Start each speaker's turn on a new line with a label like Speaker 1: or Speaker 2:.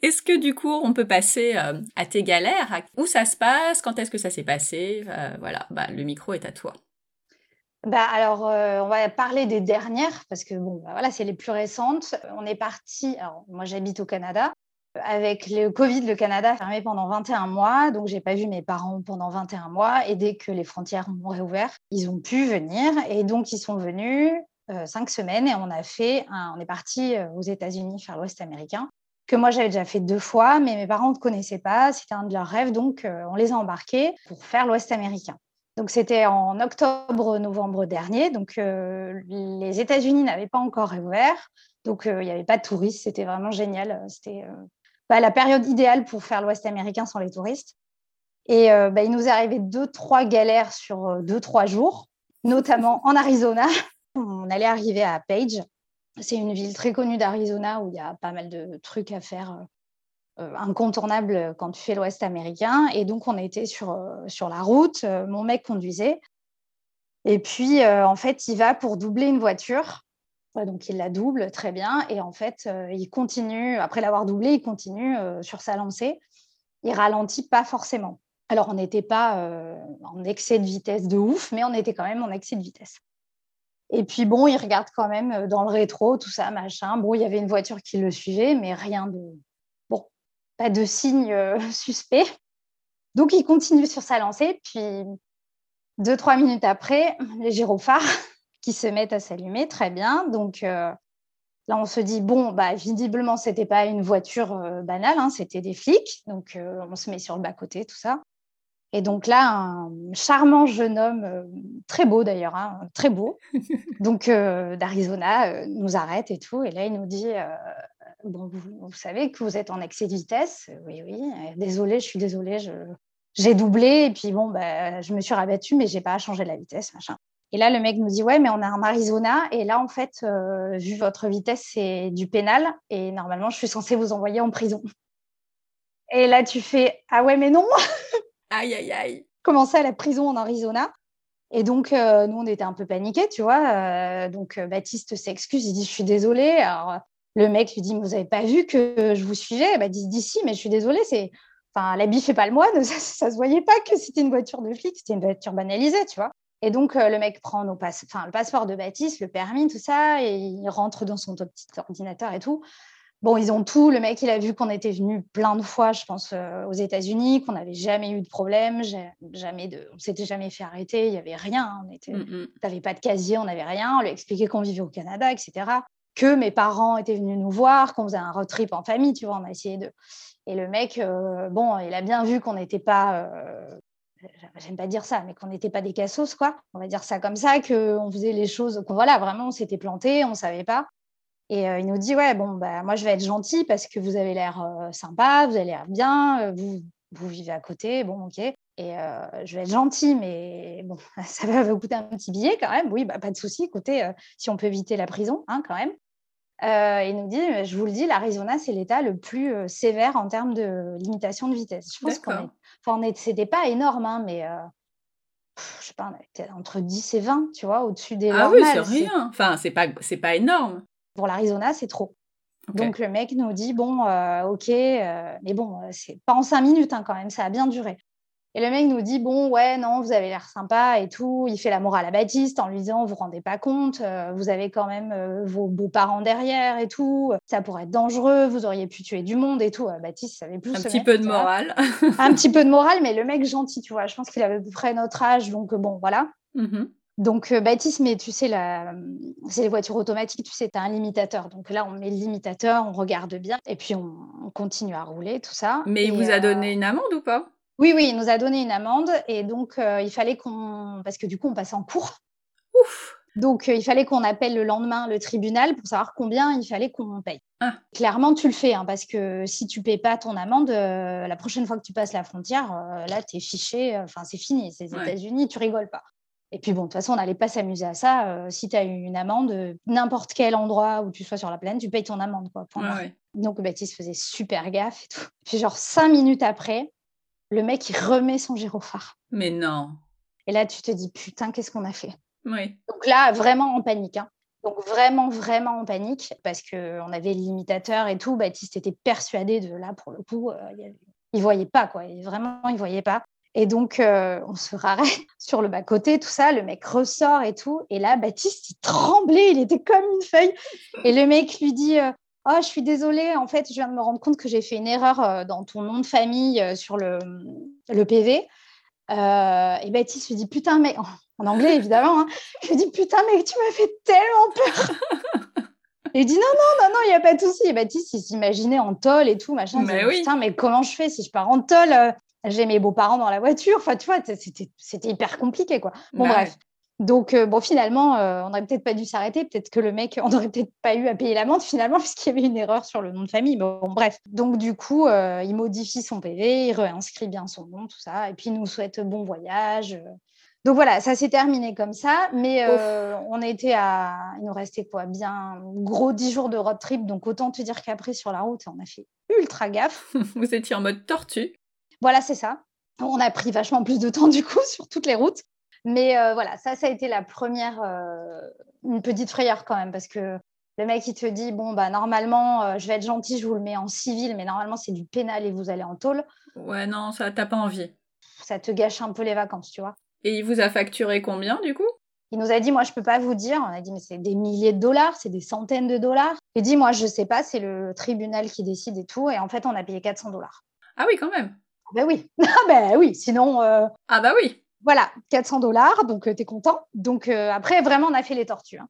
Speaker 1: Est-ce que du coup, on peut passer euh, à tes galères? Où ça se passe? Quand est-ce que ça s'est passé? Euh, Voilà, bah, le micro est à toi.
Speaker 2: Bah alors, euh, on va parler des dernières parce que bon, bah, voilà, c'est les plus récentes. On est parti. Alors, moi, j'habite au Canada. Avec le Covid, le Canada a fermé pendant 21 mois, donc j'ai pas vu mes parents pendant 21 mois. Et dès que les frontières ont réouvert, ils ont pu venir. Et donc, ils sont venus cinq semaines et on a fait, on est parti aux États-Unis faire l'Ouest américain que moi j'avais déjà fait deux fois, mais mes parents ne connaissaient pas. C'était un de leurs rêves, donc euh, on les a embarqués pour faire l'Ouest américain. Donc c'était en octobre-novembre dernier. Donc euh, les États-Unis n'avaient pas encore réouvert, donc euh, il n'y avait pas de touristes. C'était vraiment génial. C'était bah, la période idéale pour faire l'Ouest américain sans les touristes. Et bah, il nous est arrivé deux, trois galères sur deux, trois jours, notamment en Arizona. On allait arriver à Page, c'est une ville très connue d'Arizona où il y a pas mal de trucs à faire euh, euh, incontournables quand tu fais l'Ouest américain. Et donc, on était sur, euh, sur la route. mon mec conduisait. Et puis, en fait, il va pour doubler une voiture. donc, il la double très bien. Et en fait, il continue, après l'avoir doublé, il continue sur sa lancée. Il ralentit pas forcément. Alors, on n'était pas en excès de vitesse de ouf, mais on était quand même en excès de vitesse. Et puis bon, il regarde quand même euh, dans le rétro, tout ça, machin. Bon, il y avait une voiture qui le suivait, mais rien de. Bon, pas de signe euh, suspect. Donc il continue sur sa lancée. Puis deux, trois minutes après, les gyrophares qui se mettent à s'allumer, très bien. Donc euh, là, on se dit, bon, bah, visiblement, ce n'était pas une voiture banale, hein, c'était des flics. Donc on se met sur le bas-côté, tout ça. Et donc là, un charmant jeune homme, euh, très beau d'ailleurs, hein, très beau, donc euh, d'Arizona, euh, nous arrête et tout. Et là, il nous dit Bon, vous, savez que vous êtes en excès de vitesse Oui, oui, désolé, je suis désolée, j'ai doublé. Et puis bon, bah, je me suis rabattue, mais j'ai pas changé la vitesse, machin. Et là, le mec nous dit Ouais, mais on est en Arizona. Et là, en fait, vu votre vitesse, c'est du pénal. Et normalement, je suis censée vous envoyer en prison. Et là, tu fais Ah ouais, mais non
Speaker 1: Aïe, aïe, aïe.
Speaker 2: Commencé à la prison en Arizona. Et donc, euh, nous, on était un peu paniqués, tu vois. Euh, donc, euh, Baptiste s'excuse, il dit Je suis désolé. Alors, le mec lui dit Vous n'avez pas vu que je vous suivais? Baptiste dit Si, mais je suis désolé. C'est... Enfin, l'habit fait pas le moine. Ça, ne se voyait pas que c'était une voiture de flic, c'était une voiture banalisée, tu vois. Et donc, le mec prend nos passe... enfin, le passeport de Baptiste, le permis, tout ça, et il rentre dans son petit ordinateur et tout. Bon, ils ont tout. Le mec, il a vu qu'on était venu plein de fois, je pense, euh, aux États-Unis, qu'on n'avait jamais eu de problème, jamais de, on s'était jamais fait arrêter, il n'y avait rien. On était, mm, mm. pas de casier, on n'avait rien. On lui a expliqué qu'on vivait au Canada, etc. Que mes parents étaient venus nous voir, qu'on faisait un road trip en famille, tu vois. On a essayé de. Et le mec, euh, bon, il a bien vu qu'on n'était pas. Euh, j'aime pas dire ça, mais qu'on n'était pas des cassos, quoi. On va dire ça comme ça, qu'on faisait les choses, qu'on voilà, vraiment, on s'était planté, on savait pas. Et euh, il nous dit Ouais, bon, bah, moi, je vais être gentil parce que vous avez l'air euh, sympa, vous avez l'air bien, euh, vous, vous vivez à côté, bon, ok. Et je vais être gentil, mais bon, ça va vous coûter un petit billet quand même. Oui, bah, pas de souci. Écoutez, si on peut éviter la prison, hein, quand même. il nous dit, je vous le dis, l'Arizona, c'est l'État le plus sévère en termes de limitation de vitesse. Je pense qu'on est... Enfin, on c'était pas énorme, hein, mais je sais pas, entre 10 et 20, tu vois, au-dessus des
Speaker 1: Ah oui, c'est rien. Enfin, c'est pas, c'est pas énorme.
Speaker 2: Pour l'Arizona, c'est trop. Donc le mec nous dit bon, euh, ok, euh, mais bon, euh, c'est pas en cinq minutes hein, quand même, ça a bien duré. Et le mec nous dit bon, ouais, non, vous avez l'air sympa et tout. Il fait la morale à Baptiste en lui disant vous vous rendez pas compte, vous avez quand même vos beaux-parents derrière et tout. Ça pourrait être dangereux, vous auriez pu tuer du monde et tout. Baptiste savait plus.
Speaker 1: Un petit peu de morale.
Speaker 2: un petit peu de morale, mais le mec gentil, tu vois. Je pense qu'il avait à peu près notre âge, donc bon, voilà. Mmh donc, euh, Baptiste, mais tu sais, c'est les voitures automatiques, tu sais, tu as un limitateur. Donc là, on met le limitateur, on regarde bien, et puis on, continue à rouler, tout ça.
Speaker 1: Mais il vous a donné euh, une amende ou pas?
Speaker 2: Oui, oui, il nous a donné une amende, et donc euh, il fallait qu'on. Parce que du coup, on passe en cours.
Speaker 1: Ouf
Speaker 2: Donc, il fallait qu'on appelle le lendemain le tribunal pour savoir combien il fallait qu'on paye. Ah. Clairement, tu le fais, hein, parce que si tu payes pas ton amende, la prochaine fois que tu passes la frontière, là, tu es fiché, enfin, c'est fini. C'est les États-Unis, tu rigoles pas. Et puis bon, de toute façon, on n'allait pas s'amuser à ça. Euh, si tu as eu une amende, euh, n'importe quel endroit où tu sois sur la plaine, tu payes ton amende. Quoi, Donc Baptiste faisait super gaffe et tout. Puis genre cinq minutes après, le mec, il remet son gyrophare.
Speaker 1: Mais non.
Speaker 2: Et là, tu te dis, putain, qu'est-ce qu'on a fait?
Speaker 1: Oui.
Speaker 2: Donc là, vraiment en panique. Hein. Donc vraiment, vraiment en panique parce qu'on avait l'imitateur et tout. Baptiste était persuadé de là, pour le coup, il il voyait pas, quoi. vraiment, il voyait pas. Et donc, on se rarrait sur le bas-côté, tout ça. Le mec ressort et tout. Et là, Baptiste, il tremblait, il était comme une feuille. Et le mec lui dit Oh, je suis désolée, en fait, je viens de me rendre compte que j'ai fait une erreur dans ton nom de famille sur le, le PV. et Baptiste lui dit Putain, mais en anglais évidemment, hein. je lui dis Putain, mec, tu m'as fait tellement peur. Et il dit non, non, non, non, il n'y a pas de souci. Et Baptiste, il s'imaginait en tôle et tout, machin. Mais oui. Putain, mais comment je fais si je pars en tôle j'ai mes beaux-parents dans la voiture. Enfin, tu vois, c'était hyper compliqué, quoi. Bon, bah bref. Donc, euh, bon, finalement, euh, on n'aurait peut-être pas dû s'arrêter. Peut-être que le mec, on n'aurait peut-être pas eu à payer l'amende, finalement, puisqu'il y avait une erreur sur le nom de famille. Bon, bref. Donc, du coup, euh, il modifie son PV, il réinscrit bien son nom, tout ça. Et puis, il nous souhaite bon voyage. Donc, voilà, ça s'est terminé comme ça. Mais on était à. Il nous restait quoi? Bien gros 10 jours de road trip. Donc, autant te dire qu'après, sur la route, on a fait ultra gaffe.
Speaker 1: Vous étiez en mode tortue
Speaker 2: voilà, c'est ça. On a pris vachement plus de temps du coup sur toutes les routes. Mais euh, voilà, ça, ça a été la première, euh, une petite frayeur quand même, parce que le mec, il te dit, bon, bah normalement, euh, je vais être gentil, je vous le mets en civil, mais normalement, c'est du pénal et vous allez en tôle.
Speaker 1: Ouais, non, ça, t'as pas envie.
Speaker 2: Ça te gâche un peu les vacances, tu vois.
Speaker 1: Et il vous a facturé combien, du coup?
Speaker 2: Il nous a dit, moi, je peux pas vous dire. On a dit, mais c'est des milliers de dollars, c'est des centaines de dollars. Il dit, moi, je sais pas, c'est le tribunal qui décide et tout. Et en fait, on a payé 400 dollars.
Speaker 1: Ah oui, quand même.
Speaker 2: Ben oui, ah ben oui, sinon. Euh,
Speaker 1: ah bah oui.
Speaker 2: Voilà, 400 dollars, donc euh, tu es content. Donc euh, après, vraiment, on a fait les tortues. Hein.